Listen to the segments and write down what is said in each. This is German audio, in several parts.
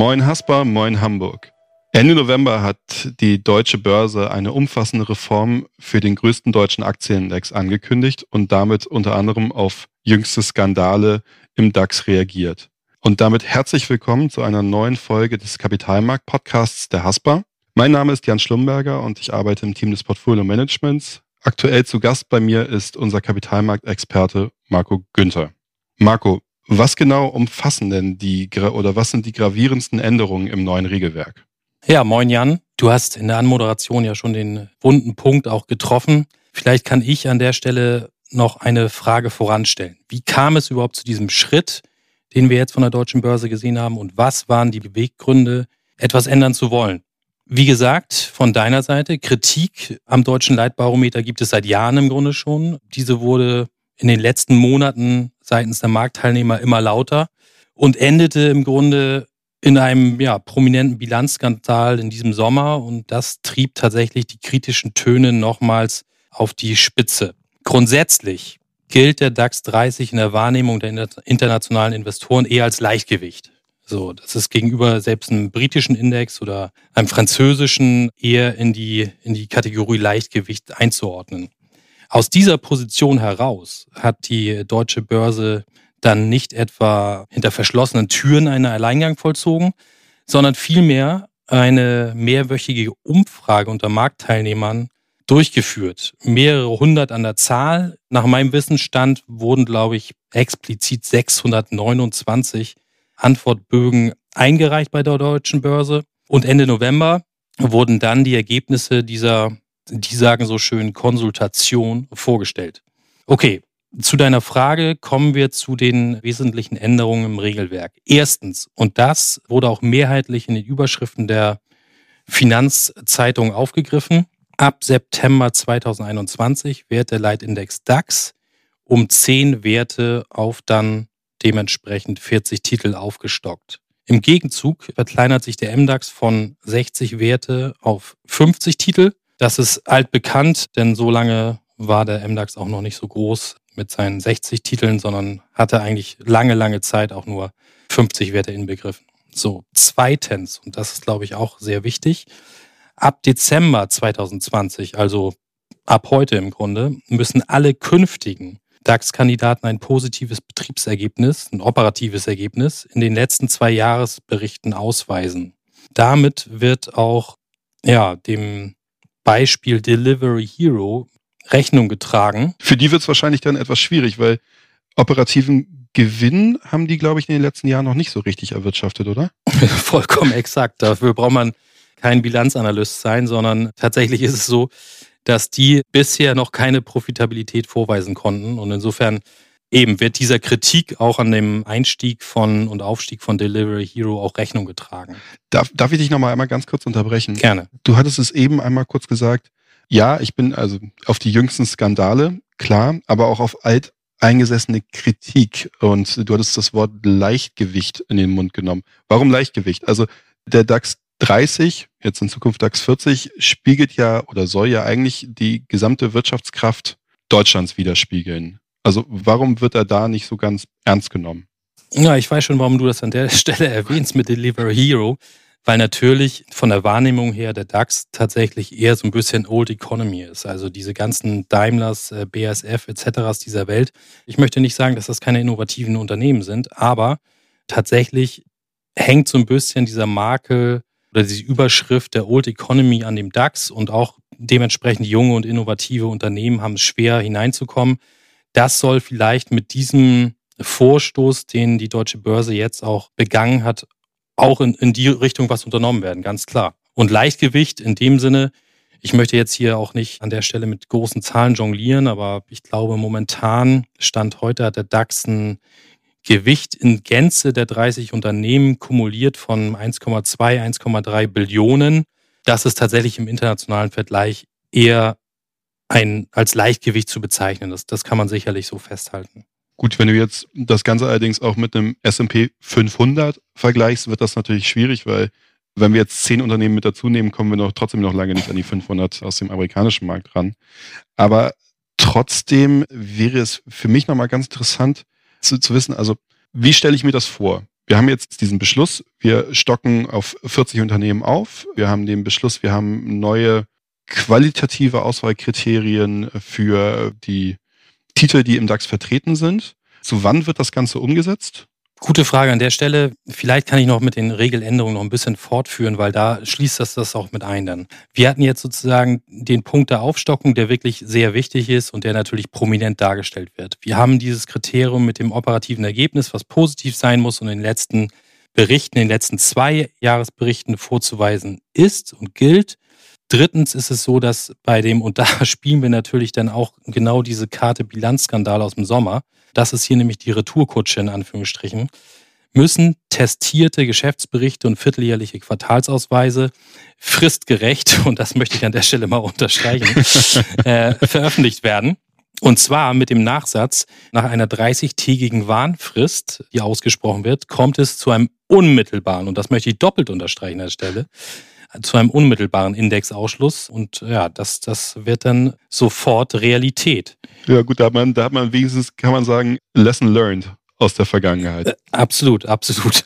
Moin Haspa, moin Hamburg. Ende November hat die deutsche Börse eine umfassende Reform für den größten deutschen Aktienindex angekündigt und damit unter anderem auf jüngste Skandale im DAX reagiert. Und damit herzlich willkommen zu einer neuen Folge des Kapitalmarkt-Podcasts der Haspa. Mein Name ist Jan Schlumberger und ich arbeite im Team des Portfolio Managements. Aktuell zu Gast bei mir ist unser Kapitalmarktexperte Marco Günther. Marco, was genau umfassen denn die oder was sind die gravierendsten Änderungen im neuen Regelwerk? Ja, moin Jan. Du hast in der Anmoderation ja schon den wunden Punkt auch getroffen. Vielleicht kann ich an der Stelle noch eine Frage voranstellen. Wie kam es überhaupt zu diesem Schritt, den wir jetzt von der deutschen Börse gesehen haben und was waren die Beweggründe, etwas ändern zu wollen? Wie gesagt, von deiner Seite, Kritik am deutschen Leitbarometer gibt es seit Jahren im Grunde schon. Diese wurde in den letzten Monaten seitens der Marktteilnehmer immer lauter und endete im Grunde in einem ja, prominenten Bilanzskandal in diesem Sommer und das trieb tatsächlich die kritischen Töne nochmals auf die Spitze. Grundsätzlich gilt der DAX 30 in der Wahrnehmung der internationalen Investoren eher als Leichtgewicht. So, das ist gegenüber selbst einem britischen Index oder einem französischen eher in die, in die Kategorie Leichtgewicht einzuordnen. Aus dieser Position heraus hat die deutsche Börse dann nicht etwa hinter verschlossenen Türen einen Alleingang vollzogen, sondern vielmehr eine mehrwöchige Umfrage unter Marktteilnehmern durchgeführt. Mehrere hundert an der Zahl. Nach meinem Wissensstand wurden, glaube ich, explizit 629 Antwortbögen eingereicht bei der deutschen Börse. Und Ende November wurden dann die Ergebnisse dieser die sagen so schön Konsultation vorgestellt. Okay, zu deiner Frage kommen wir zu den wesentlichen Änderungen im Regelwerk. Erstens, und das wurde auch mehrheitlich in den Überschriften der Finanzzeitung aufgegriffen, ab September 2021 wird der Leitindex DAX um 10 Werte auf dann dementsprechend 40 Titel aufgestockt. Im Gegenzug verkleinert sich der MDAX von 60 Werte auf 50 Titel das ist altbekannt, denn so lange war der MDAX auch noch nicht so groß mit seinen 60 Titeln, sondern hatte eigentlich lange, lange Zeit auch nur 50 Werte inbegriffen. So, zweitens, und das ist, glaube ich, auch sehr wichtig, ab Dezember 2020, also ab heute im Grunde, müssen alle künftigen DAX-Kandidaten ein positives Betriebsergebnis, ein operatives Ergebnis in den letzten zwei Jahresberichten ausweisen. Damit wird auch ja, dem Beispiel Delivery Hero Rechnung getragen. Für die wird es wahrscheinlich dann etwas schwierig, weil operativen Gewinn haben die, glaube ich, in den letzten Jahren noch nicht so richtig erwirtschaftet, oder? Vollkommen exakt. Dafür braucht man kein Bilanzanalyst sein, sondern tatsächlich ist es so, dass die bisher noch keine Profitabilität vorweisen konnten. Und insofern eben wird dieser Kritik auch an dem Einstieg von und Aufstieg von Delivery Hero auch Rechnung getragen. Darf, darf ich dich nochmal einmal ganz kurz unterbrechen? Gerne. Du hattest es eben einmal kurz gesagt. Ja, ich bin also auf die jüngsten Skandale, klar, aber auch auf alt eingesessene Kritik. Und du hattest das Wort Leichtgewicht in den Mund genommen. Warum Leichtgewicht? Also der DAX 30, jetzt in Zukunft DAX 40, spiegelt ja oder soll ja eigentlich die gesamte Wirtschaftskraft Deutschlands widerspiegeln. Also warum wird er da nicht so ganz ernst genommen? Ja, ich weiß schon, warum du das an der Stelle erwähnst mit Deliver Hero, weil natürlich von der Wahrnehmung her der DAX tatsächlich eher so ein bisschen Old Economy ist. Also diese ganzen Daimlers, äh, BASF etc. dieser Welt. Ich möchte nicht sagen, dass das keine innovativen Unternehmen sind, aber tatsächlich hängt so ein bisschen dieser Makel oder diese Überschrift der Old Economy an dem DAX und auch dementsprechend junge und innovative Unternehmen haben es schwer hineinzukommen das soll vielleicht mit diesem Vorstoß, den die deutsche Börse jetzt auch begangen hat, auch in, in die Richtung was unternommen werden, ganz klar. Und Leichtgewicht in dem Sinne, ich möchte jetzt hier auch nicht an der Stelle mit großen Zahlen jonglieren, aber ich glaube, momentan, Stand heute, hat der DAX ein Gewicht in Gänze der 30 Unternehmen kumuliert von 1,2, 1,3 Billionen. Das ist tatsächlich im internationalen Vergleich eher ein, als Leichtgewicht zu bezeichnen. Das, das kann man sicherlich so festhalten. Gut, wenn du jetzt das Ganze allerdings auch mit einem S&P 500 vergleichst, wird das natürlich schwierig, weil wenn wir jetzt zehn Unternehmen mit dazu nehmen, kommen wir noch trotzdem noch lange nicht an die 500 aus dem amerikanischen Markt ran. Aber trotzdem wäre es für mich nochmal ganz interessant zu, zu wissen, also wie stelle ich mir das vor? Wir haben jetzt diesen Beschluss, wir stocken auf 40 Unternehmen auf. Wir haben den Beschluss, wir haben neue qualitative Auswahlkriterien für die Titel, die im DAX vertreten sind. Zu wann wird das Ganze umgesetzt? Gute Frage an der Stelle. Vielleicht kann ich noch mit den Regeländerungen noch ein bisschen fortführen, weil da schließt das das auch mit ein dann. Wir hatten jetzt sozusagen den Punkt der Aufstockung, der wirklich sehr wichtig ist und der natürlich prominent dargestellt wird. Wir haben dieses Kriterium mit dem operativen Ergebnis, was positiv sein muss und in den letzten Berichten, in den letzten zwei Jahresberichten vorzuweisen ist und gilt. Drittens ist es so, dass bei dem, und da spielen wir natürlich dann auch genau diese Karte Bilanzskandal aus dem Sommer, das ist hier nämlich die Retourkutsche in Anführungsstrichen, müssen testierte Geschäftsberichte und vierteljährliche Quartalsausweise fristgerecht, und das möchte ich an der Stelle mal unterstreichen, äh, veröffentlicht werden. Und zwar mit dem Nachsatz, nach einer 30-tägigen Warnfrist, die ausgesprochen wird, kommt es zu einem unmittelbaren, und das möchte ich doppelt unterstreichen an der Stelle, zu einem unmittelbaren Indexausschluss. Und ja, das, das wird dann sofort Realität. Ja, gut, da hat man, da hat man wenigstens, kann man sagen, Lesson learned aus der Vergangenheit. Äh, absolut, absolut.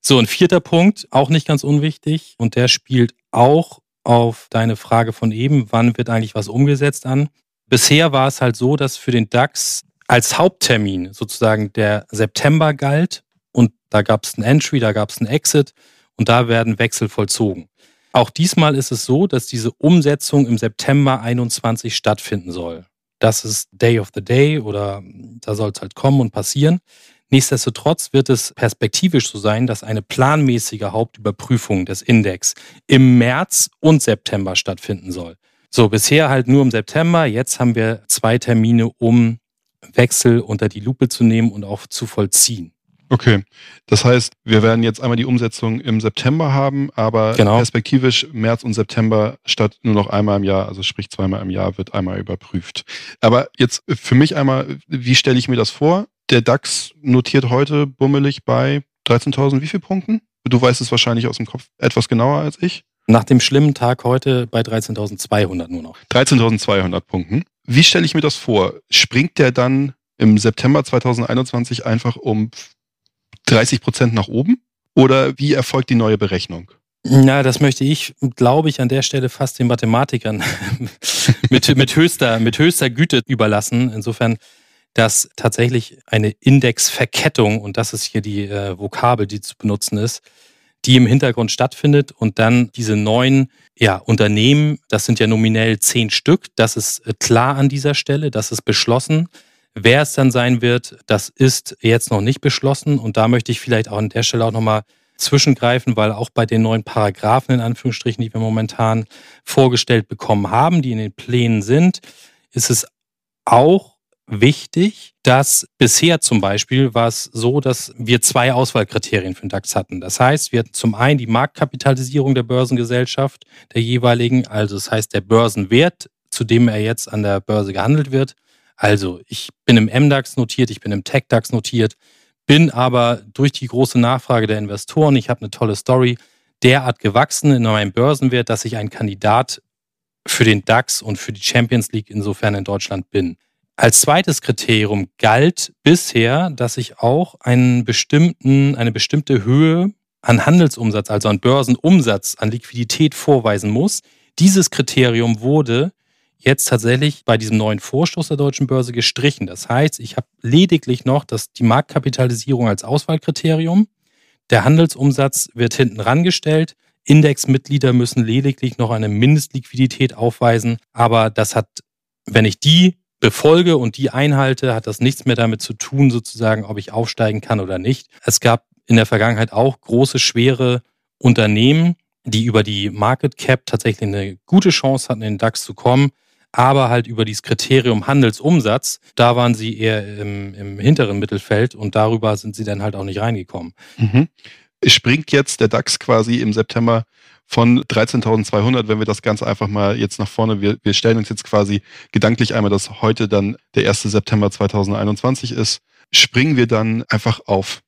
So, ein vierter Punkt, auch nicht ganz unwichtig, und der spielt auch auf deine Frage von eben, wann wird eigentlich was umgesetzt an. Bisher war es halt so, dass für den DAX als Haupttermin sozusagen der September galt und da gab es ein Entry, da gab es ein Exit und da werden Wechsel vollzogen. Auch diesmal ist es so, dass diese Umsetzung im September 21 stattfinden soll. Das ist Day of the Day oder da soll es halt kommen und passieren. Nichtsdestotrotz wird es perspektivisch so sein, dass eine planmäßige Hauptüberprüfung des Index im März und September stattfinden soll. So, bisher halt nur im September. Jetzt haben wir zwei Termine, um Wechsel unter die Lupe zu nehmen und auch zu vollziehen. Okay, das heißt, wir werden jetzt einmal die Umsetzung im September haben, aber genau. perspektivisch März und September statt nur noch einmal im Jahr, also sprich zweimal im Jahr, wird einmal überprüft. Aber jetzt für mich einmal, wie stelle ich mir das vor? Der DAX notiert heute bummelig bei 13.000 wie viel Punkten? Du weißt es wahrscheinlich aus dem Kopf etwas genauer als ich. Nach dem schlimmen Tag heute bei 13.200 nur noch. 13.200 Punkten. Wie stelle ich mir das vor? Springt der dann im September 2021 einfach um 30 Prozent nach oben? Oder wie erfolgt die neue Berechnung? Na, das möchte ich, glaube ich, an der Stelle fast den Mathematikern mit, mit, höchster, mit höchster Güte überlassen. Insofern, dass tatsächlich eine Indexverkettung, und das ist hier die äh, Vokabel, die zu benutzen ist, die im Hintergrund stattfindet und dann diese neuen ja, Unternehmen, das sind ja nominell zehn Stück, das ist äh, klar an dieser Stelle, das ist beschlossen. Wer es dann sein wird, das ist jetzt noch nicht beschlossen. Und da möchte ich vielleicht auch an der Stelle auch nochmal zwischengreifen, weil auch bei den neuen Paragraphen in Anführungsstrichen, die wir momentan vorgestellt bekommen haben, die in den Plänen sind, ist es auch wichtig, dass bisher zum Beispiel war es so, dass wir zwei Auswahlkriterien für den DAX hatten. Das heißt, wir hatten zum einen die Marktkapitalisierung der Börsengesellschaft der jeweiligen, also das heißt der Börsenwert, zu dem er jetzt an der Börse gehandelt wird, also, ich bin im MDAX notiert, ich bin im TechDAX notiert, bin aber durch die große Nachfrage der Investoren, ich habe eine tolle Story, derart gewachsen in meinem Börsenwert, dass ich ein Kandidat für den DAX und für die Champions League insofern in Deutschland bin. Als zweites Kriterium galt bisher, dass ich auch einen bestimmten, eine bestimmte Höhe an Handelsumsatz, also an Börsenumsatz, an Liquidität vorweisen muss. Dieses Kriterium wurde jetzt tatsächlich bei diesem neuen Vorstoß der deutschen Börse gestrichen. Das heißt, ich habe lediglich noch das, die Marktkapitalisierung als Auswahlkriterium. Der Handelsumsatz wird hinten rangestellt. Indexmitglieder müssen lediglich noch eine Mindestliquidität aufweisen. Aber das hat, wenn ich die befolge und die einhalte, hat das nichts mehr damit zu tun, sozusagen, ob ich aufsteigen kann oder nicht. Es gab in der Vergangenheit auch große, schwere Unternehmen, die über die Market Cap tatsächlich eine gute Chance hatten, in den DAX zu kommen aber halt über dieses Kriterium Handelsumsatz, da waren sie eher im, im hinteren Mittelfeld und darüber sind sie dann halt auch nicht reingekommen. Mhm. Springt jetzt der DAX quasi im September von 13.200, wenn wir das Ganze einfach mal jetzt nach vorne, wir, wir stellen uns jetzt quasi gedanklich einmal, dass heute dann der 1. September 2021 ist, springen wir dann einfach auf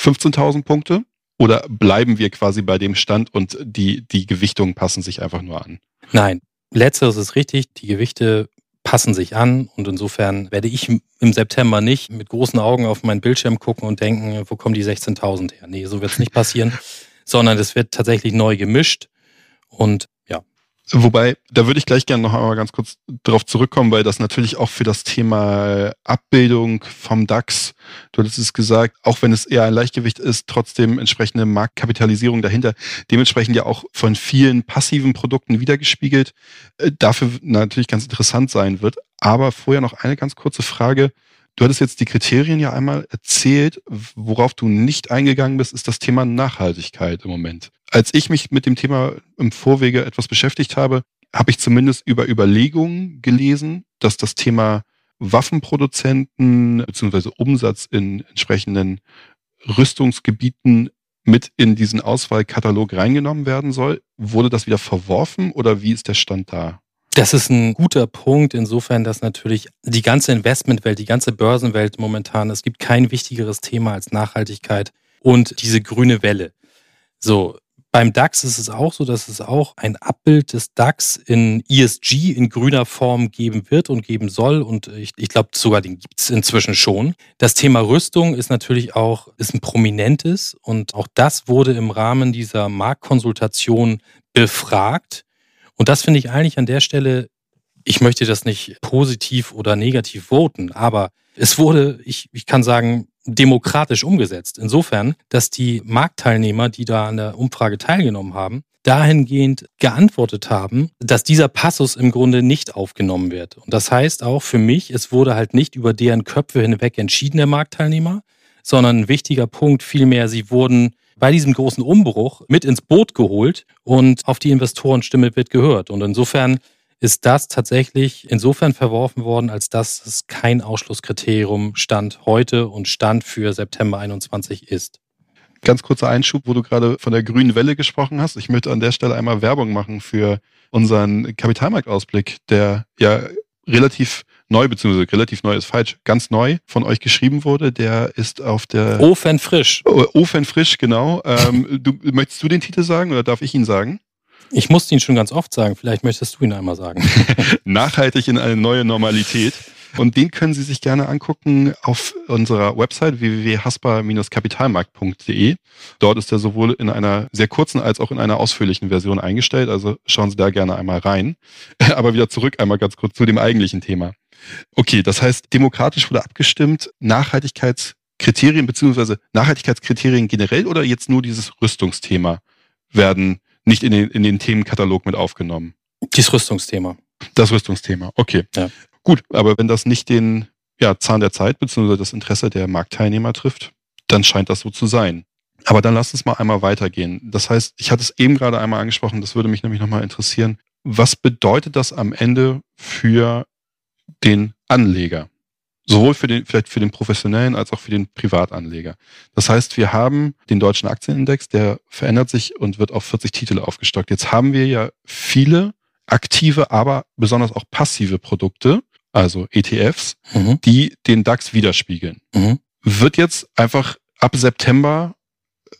15.000 Punkte oder bleiben wir quasi bei dem Stand und die, die Gewichtungen passen sich einfach nur an? Nein, Letzteres ist richtig. Die Gewichte passen sich an und insofern werde ich im September nicht mit großen Augen auf meinen Bildschirm gucken und denken, wo kommen die 16.000 her? Nee, so wird es nicht passieren, sondern es wird tatsächlich neu gemischt und Wobei, da würde ich gleich gerne noch einmal ganz kurz darauf zurückkommen, weil das natürlich auch für das Thema Abbildung vom DAX, du hattest es gesagt, auch wenn es eher ein Leichtgewicht ist, trotzdem entsprechende Marktkapitalisierung dahinter, dementsprechend ja auch von vielen passiven Produkten wiedergespiegelt, äh, dafür natürlich ganz interessant sein wird. Aber vorher noch eine ganz kurze Frage. Du hattest jetzt die Kriterien ja einmal erzählt. Worauf du nicht eingegangen bist, ist das Thema Nachhaltigkeit im Moment. Als ich mich mit dem Thema im Vorwege etwas beschäftigt habe, habe ich zumindest über Überlegungen gelesen, dass das Thema Waffenproduzenten bzw. Umsatz in entsprechenden Rüstungsgebieten mit in diesen Auswahlkatalog reingenommen werden soll. Wurde das wieder verworfen oder wie ist der Stand da? Das ist ein guter Punkt, insofern, dass natürlich die ganze Investmentwelt, die ganze Börsenwelt momentan, es gibt kein wichtigeres Thema als Nachhaltigkeit und diese grüne Welle. So, beim DAX ist es auch so, dass es auch ein Abbild des DAX in ESG in grüner Form geben wird und geben soll. Und ich, ich glaube sogar, den gibt es inzwischen schon. Das Thema Rüstung ist natürlich auch ist ein prominentes und auch das wurde im Rahmen dieser Marktkonsultation befragt. Und das finde ich eigentlich an der Stelle, ich möchte das nicht positiv oder negativ voten, aber es wurde, ich, ich kann sagen, demokratisch umgesetzt. Insofern, dass die Marktteilnehmer, die da an der Umfrage teilgenommen haben, dahingehend geantwortet haben, dass dieser Passus im Grunde nicht aufgenommen wird. Und das heißt auch für mich, es wurde halt nicht über deren Köpfe hinweg entschieden, der Marktteilnehmer, sondern ein wichtiger Punkt vielmehr, sie wurden bei diesem großen Umbruch mit ins Boot geholt und auf die Investorenstimme wird gehört. Und insofern ist das tatsächlich insofern verworfen worden, als dass es kein Ausschlusskriterium Stand heute und Stand für September 21 ist. Ganz kurzer Einschub, wo du gerade von der grünen Welle gesprochen hast. Ich möchte an der Stelle einmal Werbung machen für unseren Kapitalmarktausblick, der ja relativ neu, beziehungsweise relativ neu ist falsch, ganz neu von euch geschrieben wurde. Der ist auf der... Ofen frisch. Ofen frisch, genau. Ähm, du, möchtest du den Titel sagen oder darf ich ihn sagen? Ich musste ihn schon ganz oft sagen. Vielleicht möchtest du ihn einmal sagen. Nachhaltig in eine neue Normalität. Und den können Sie sich gerne angucken auf unserer Website www.haspa-kapitalmarkt.de. Dort ist er sowohl in einer sehr kurzen als auch in einer ausführlichen Version eingestellt. Also schauen Sie da gerne einmal rein. Aber wieder zurück einmal ganz kurz zu dem eigentlichen Thema. Okay, das heißt, demokratisch wurde abgestimmt, Nachhaltigkeitskriterien beziehungsweise Nachhaltigkeitskriterien generell oder jetzt nur dieses Rüstungsthema werden nicht in den, in den Themenkatalog mit aufgenommen? Das Rüstungsthema. Das Rüstungsthema, okay. Ja. Gut, aber wenn das nicht den ja, Zahn der Zeit beziehungsweise das Interesse der Marktteilnehmer trifft, dann scheint das so zu sein. Aber dann lass uns mal einmal weitergehen. Das heißt, ich hatte es eben gerade einmal angesprochen, das würde mich nämlich nochmal interessieren. Was bedeutet das am Ende für den Anleger? Sowohl für den, vielleicht für den professionellen als auch für den Privatanleger. Das heißt, wir haben den deutschen Aktienindex, der verändert sich und wird auf 40 Titel aufgestockt. Jetzt haben wir ja viele aktive, aber besonders auch passive Produkte, also ETFs, mhm. die den DAX widerspiegeln. Mhm. Wird jetzt einfach ab September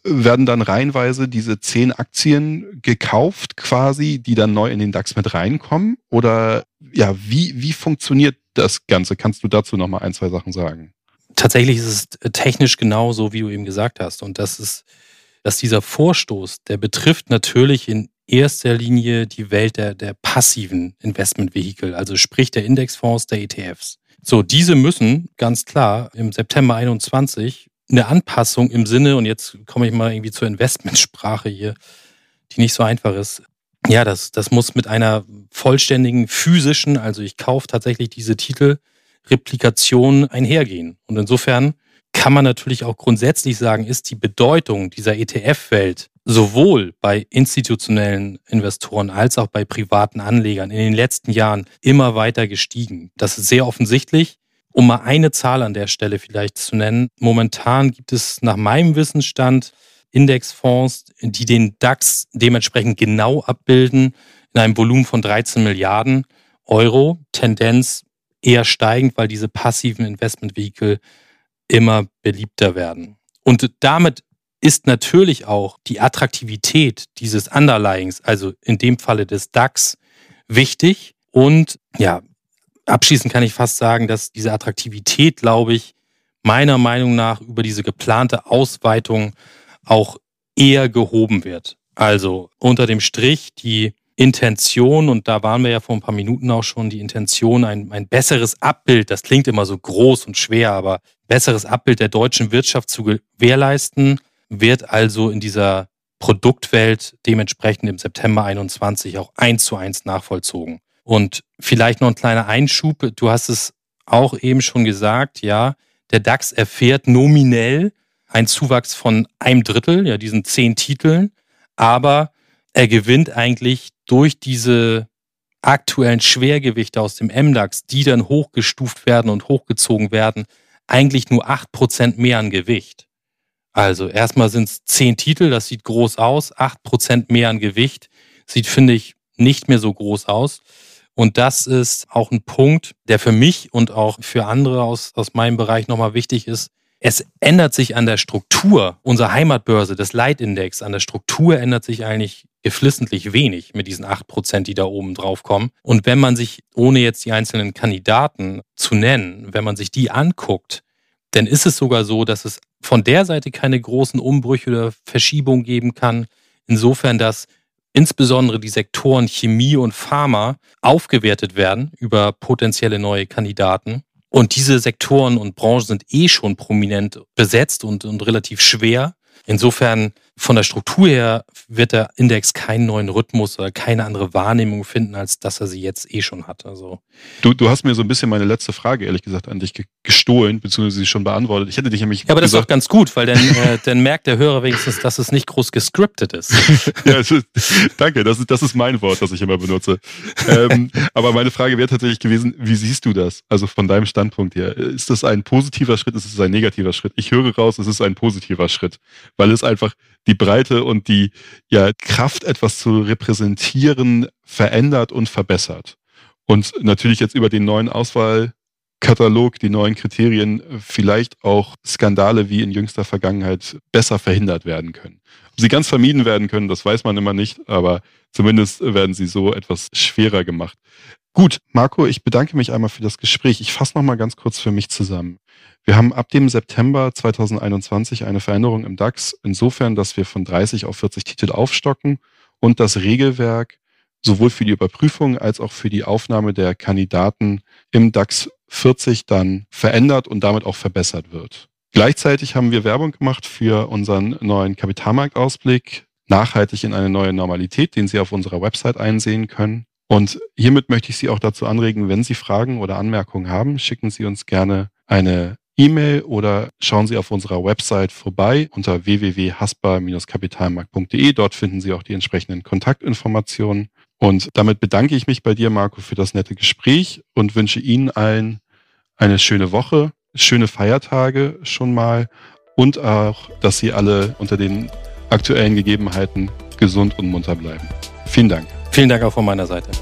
werden dann reihenweise diese zehn Aktien gekauft quasi, die dann neu in den DAX mit reinkommen? Oder ja, wie, wie funktioniert das Ganze? Kannst du dazu noch mal ein, zwei Sachen sagen? Tatsächlich ist es technisch genauso, wie du eben gesagt hast. Und das ist, dass dieser Vorstoß, der betrifft natürlich in erster Linie die Welt der, der passiven Investmentvehikel, also sprich der Indexfonds, der ETFs. So, diese müssen ganz klar im September 21 eine Anpassung im Sinne, und jetzt komme ich mal irgendwie zur Investmentsprache hier, die nicht so einfach ist, ja, das, das muss mit einer vollständigen physischen, also ich kaufe tatsächlich diese Titel, Replikation einhergehen. Und insofern kann man natürlich auch grundsätzlich sagen, ist die Bedeutung dieser ETF-Welt sowohl bei institutionellen Investoren als auch bei privaten Anlegern in den letzten Jahren immer weiter gestiegen. Das ist sehr offensichtlich. Um mal eine Zahl an der Stelle vielleicht zu nennen. Momentan gibt es nach meinem Wissensstand Indexfonds, die den DAX dementsprechend genau abbilden, in einem Volumen von 13 Milliarden Euro. Tendenz eher steigend, weil diese passiven Investmentvehikel immer beliebter werden. Und damit ist natürlich auch die Attraktivität dieses Underlyings, also in dem Falle des DAX, wichtig. Und ja, abschließend kann ich fast sagen, dass diese Attraktivität, glaube ich, meiner Meinung nach über diese geplante Ausweitung auch eher gehoben wird. Also unter dem Strich die Intention, und da waren wir ja vor ein paar Minuten auch schon, die Intention, ein, ein besseres Abbild, das klingt immer so groß und schwer, aber besseres Abbild der deutschen Wirtschaft zu gewährleisten, wird also in dieser Produktwelt dementsprechend im September 21 auch eins zu eins nachvollzogen. Und vielleicht noch ein kleiner Einschub. Du hast es auch eben schon gesagt, ja, der DAX erfährt nominell einen Zuwachs von einem Drittel, ja, diesen zehn Titeln, aber er gewinnt eigentlich durch diese aktuellen Schwergewichte aus dem MDAX, die dann hochgestuft werden und hochgezogen werden, eigentlich nur acht Prozent mehr an Gewicht. Also erstmal sind es zehn Titel, das sieht groß aus, acht Prozent mehr an Gewicht, sieht, finde ich, nicht mehr so groß aus. Und das ist auch ein Punkt, der für mich und auch für andere aus, aus meinem Bereich nochmal wichtig ist. Es ändert sich an der Struktur unserer Heimatbörse, des Leitindex, an der Struktur ändert sich eigentlich geflissentlich wenig mit diesen acht Prozent, die da oben drauf kommen. Und wenn man sich, ohne jetzt die einzelnen Kandidaten zu nennen, wenn man sich die anguckt, dann ist es sogar so, dass es von der Seite keine großen Umbrüche oder Verschiebungen geben kann. Insofern, dass insbesondere die Sektoren Chemie und Pharma aufgewertet werden über potenzielle neue Kandidaten. Und diese Sektoren und Branchen sind eh schon prominent besetzt und, und relativ schwer. Insofern von der Struktur her wird der Index keinen neuen Rhythmus oder keine andere Wahrnehmung finden, als dass er sie jetzt eh schon hat. Also du, du hast mir so ein bisschen meine letzte Frage, ehrlich gesagt, an dich gestohlen, beziehungsweise sie schon beantwortet. Ich hätte dich nämlich. Ja, aber das ist doch ganz gut, weil dann, äh, dann merkt der Hörer wenigstens, dass es nicht groß gescriptet ist. ja, ist, danke, das ist, das ist mein Wort, das ich immer benutze. ähm, aber meine Frage wäre tatsächlich gewesen, wie siehst du das? Also von deinem Standpunkt her. Ist das ein positiver Schritt, ist es ein negativer Schritt? Ich höre raus, es ist ein positiver Schritt, weil es einfach die Breite und die ja, Kraft, etwas zu repräsentieren, verändert und verbessert. Und natürlich jetzt über den neuen Auswahlkatalog, die neuen Kriterien, vielleicht auch Skandale wie in jüngster Vergangenheit besser verhindert werden können. Ob sie ganz vermieden werden können, das weiß man immer nicht, aber zumindest werden sie so etwas schwerer gemacht. Gut, Marco, ich bedanke mich einmal für das Gespräch. Ich fasse nochmal ganz kurz für mich zusammen. Wir haben ab dem September 2021 eine Veränderung im DAX, insofern, dass wir von 30 auf 40 Titel aufstocken und das Regelwerk sowohl für die Überprüfung als auch für die Aufnahme der Kandidaten im DAX 40 dann verändert und damit auch verbessert wird. Gleichzeitig haben wir Werbung gemacht für unseren neuen Kapitalmarktausblick, nachhaltig in eine neue Normalität, den Sie auf unserer Website einsehen können. Und hiermit möchte ich Sie auch dazu anregen, wenn Sie Fragen oder Anmerkungen haben, schicken Sie uns gerne eine E-Mail oder schauen Sie auf unserer Website vorbei unter www.haspa-kapitalmarkt.de. Dort finden Sie auch die entsprechenden Kontaktinformationen. Und damit bedanke ich mich bei dir, Marco, für das nette Gespräch und wünsche Ihnen allen eine schöne Woche, schöne Feiertage schon mal und auch, dass Sie alle unter den aktuellen Gegebenheiten gesund und munter bleiben. Vielen Dank. Vielen Dank auch von meiner Seite.